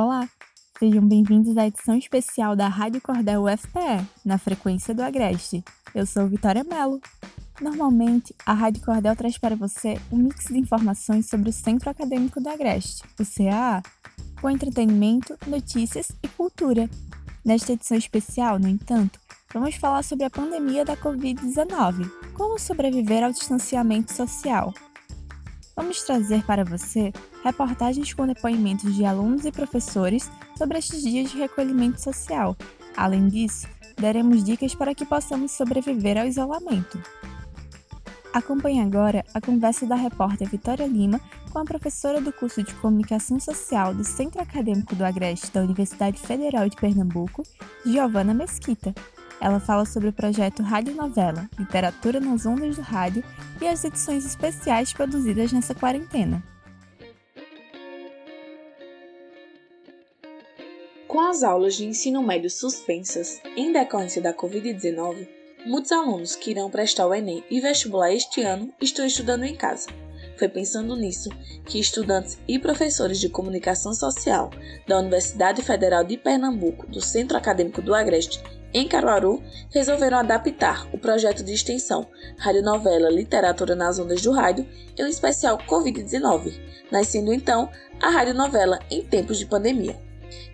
Olá, sejam bem-vindos à edição especial da Rádio Cordel UFPE, na frequência do Agreste. Eu sou Vitória Mello. Normalmente, a Rádio Cordel traz para você um mix de informações sobre o Centro Acadêmico do Agreste, o CAA, com entretenimento, notícias e cultura. Nesta edição especial, no entanto, vamos falar sobre a pandemia da Covid-19, como sobreviver ao distanciamento social. Vamos trazer para você reportagens com depoimentos de alunos e professores sobre estes dias de recolhimento social. Além disso, daremos dicas para que possamos sobreviver ao isolamento. Acompanhe agora a conversa da repórter Vitória Lima com a professora do curso de Comunicação Social do Centro Acadêmico do Agreste da Universidade Federal de Pernambuco, Giovana Mesquita. Ela fala sobre o projeto Rádio Novela, Literatura nas Ondas do Rádio e as edições especiais produzidas nessa quarentena. Com as aulas de ensino médio suspensas em decorrência da Covid-19, muitos alunos que irão prestar o Enem e vestibular este ano estão estudando em casa. Foi pensando nisso que estudantes e professores de comunicação social da Universidade Federal de Pernambuco, do Centro Acadêmico do Agreste, em Caruaru, resolveram adaptar o projeto de extensão Radionovela Literatura nas Ondas do Rádio em um especial Covid-19, nascendo então a radionovela em tempos de pandemia,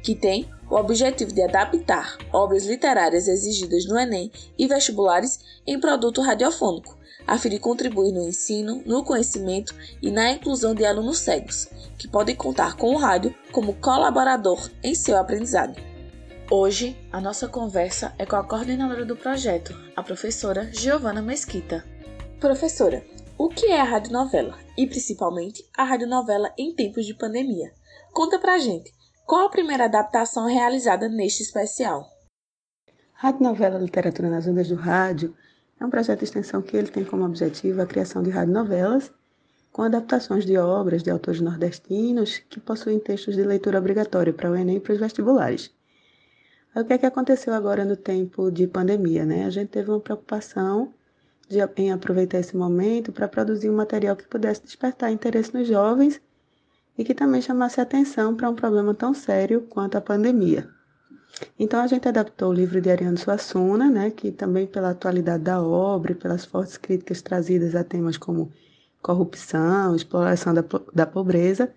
que tem o objetivo de adaptar obras literárias exigidas no Enem e vestibulares em produto radiofônico, a fim de contribuir no ensino, no conhecimento e na inclusão de alunos cegos, que podem contar com o rádio como colaborador em seu aprendizado. Hoje, a nossa conversa é com a coordenadora do projeto, a professora Giovana Mesquita. Professora, o que é a radionovela? E principalmente a radionovela em tempos de pandemia? Conta pra gente, qual a primeira adaptação realizada neste especial? Radionovela Literatura nas Ondas do Rádio é um projeto de extensão que ele tem como objetivo a criação de radionovelas com adaptações de obras de autores nordestinos que possuem textos de leitura obrigatória para o Enem e para os vestibulares. O que é que aconteceu agora no tempo de pandemia? Né? A gente teve uma preocupação de, em aproveitar esse momento para produzir um material que pudesse despertar interesse nos jovens e que também chamasse atenção para um problema tão sério quanto a pandemia. Então a gente adaptou o livro de Ariano Suassuna, né, que também pela atualidade da obra e pelas fortes críticas trazidas a temas como corrupção, exploração da, da pobreza.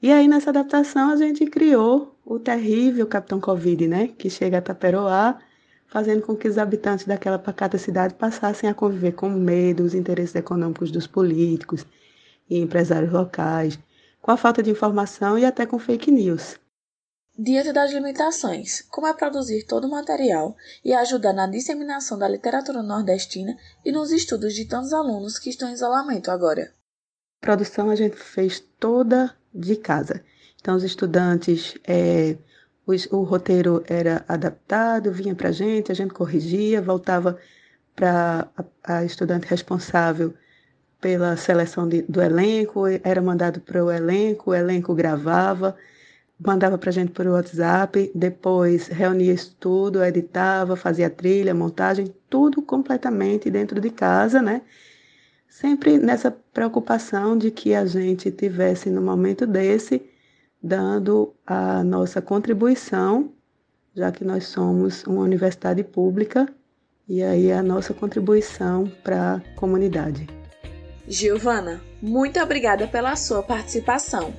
E aí nessa adaptação a gente criou o terrível Capitão Covid, né, que chega a Taperoá, fazendo com que os habitantes daquela pacata cidade passassem a conviver com medo, os interesses econômicos dos políticos e empresários locais, com a falta de informação e até com fake news. Diante das limitações, como é produzir todo o material e ajudar na disseminação da literatura nordestina e nos estudos de tantos alunos que estão em isolamento agora? A produção a gente fez toda de casa. Então, os estudantes, é, o, o, roteiro era adaptado, vinha para a gente, a gente corrigia, voltava para a, a estudante responsável pela seleção de, do elenco, era mandado para o elenco, o elenco gravava, mandava para a gente por WhatsApp, depois reunia isso tudo, editava, fazia trilha, montagem, tudo completamente dentro de casa, né? Sempre nessa preocupação de que a gente tivesse no momento desse dando a nossa contribuição, já que nós somos uma universidade pública, e aí a nossa contribuição para a comunidade. Giovana, muito obrigada pela sua participação.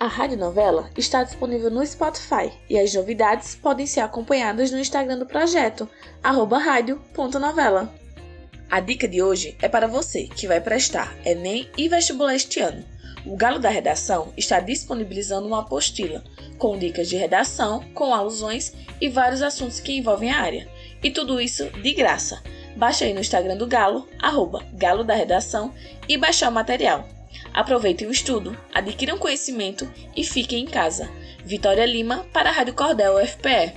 A rádio novela está disponível no Spotify e as novidades podem ser acompanhadas no Instagram do projeto, rádio.novela. A dica de hoje é para você que vai prestar Enem e vestibular este ano. O Galo da Redação está disponibilizando uma apostila com dicas de redação, com alusões e vários assuntos que envolvem a área. E tudo isso de graça. Baixe aí no Instagram do Galo, arroba Galo da Redação, e baixar o material. Aproveitem o estudo, adquiram conhecimento e fiquem em casa. Vitória Lima para a Rádio Cordel UFPE.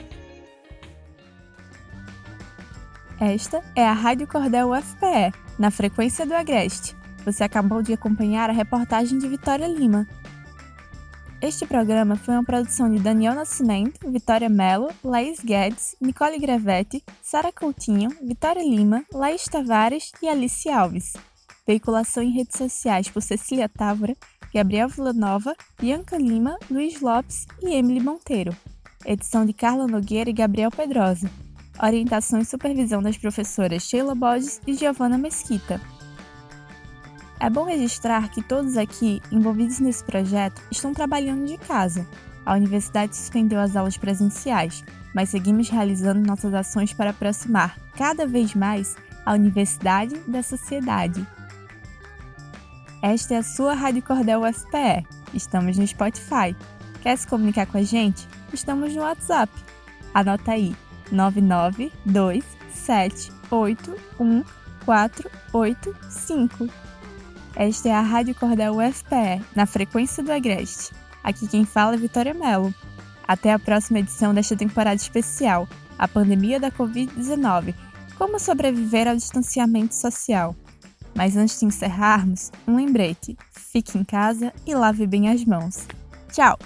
Esta é a Rádio Cordel UFPE, na frequência do Agreste. Você acabou de acompanhar a reportagem de Vitória Lima. Este programa foi uma produção de Daniel Nascimento, Vitória Mello, Laís Guedes, Nicole Grevetti, Sara Coutinho, Vitória Lima, Laís Tavares e Alice Alves. Veiculação em redes sociais por Cecília Távora Gabriel Villanova, Bianca Lima, Luiz Lopes e Emily Monteiro. Edição de Carla Nogueira e Gabriel Pedrosa. Orientação e supervisão das professoras Sheila Borges e Giovanna Mesquita. É bom registrar que todos aqui envolvidos nesse projeto estão trabalhando de casa. A universidade suspendeu as aulas presenciais, mas seguimos realizando nossas ações para aproximar cada vez mais a universidade da sociedade. Esta é a sua Rádio Cordel UFPE. Estamos no Spotify. Quer se comunicar com a gente? Estamos no WhatsApp. Anota aí: 992781485. Esta é a Rádio Cordel UFPE, na frequência do Agreste. Aqui quem fala é Vitória Mello. Até a próxima edição desta temporada especial, a pandemia da Covid-19. Como sobreviver ao distanciamento social? Mas antes de encerrarmos, um lembrete: fique em casa e lave bem as mãos. Tchau!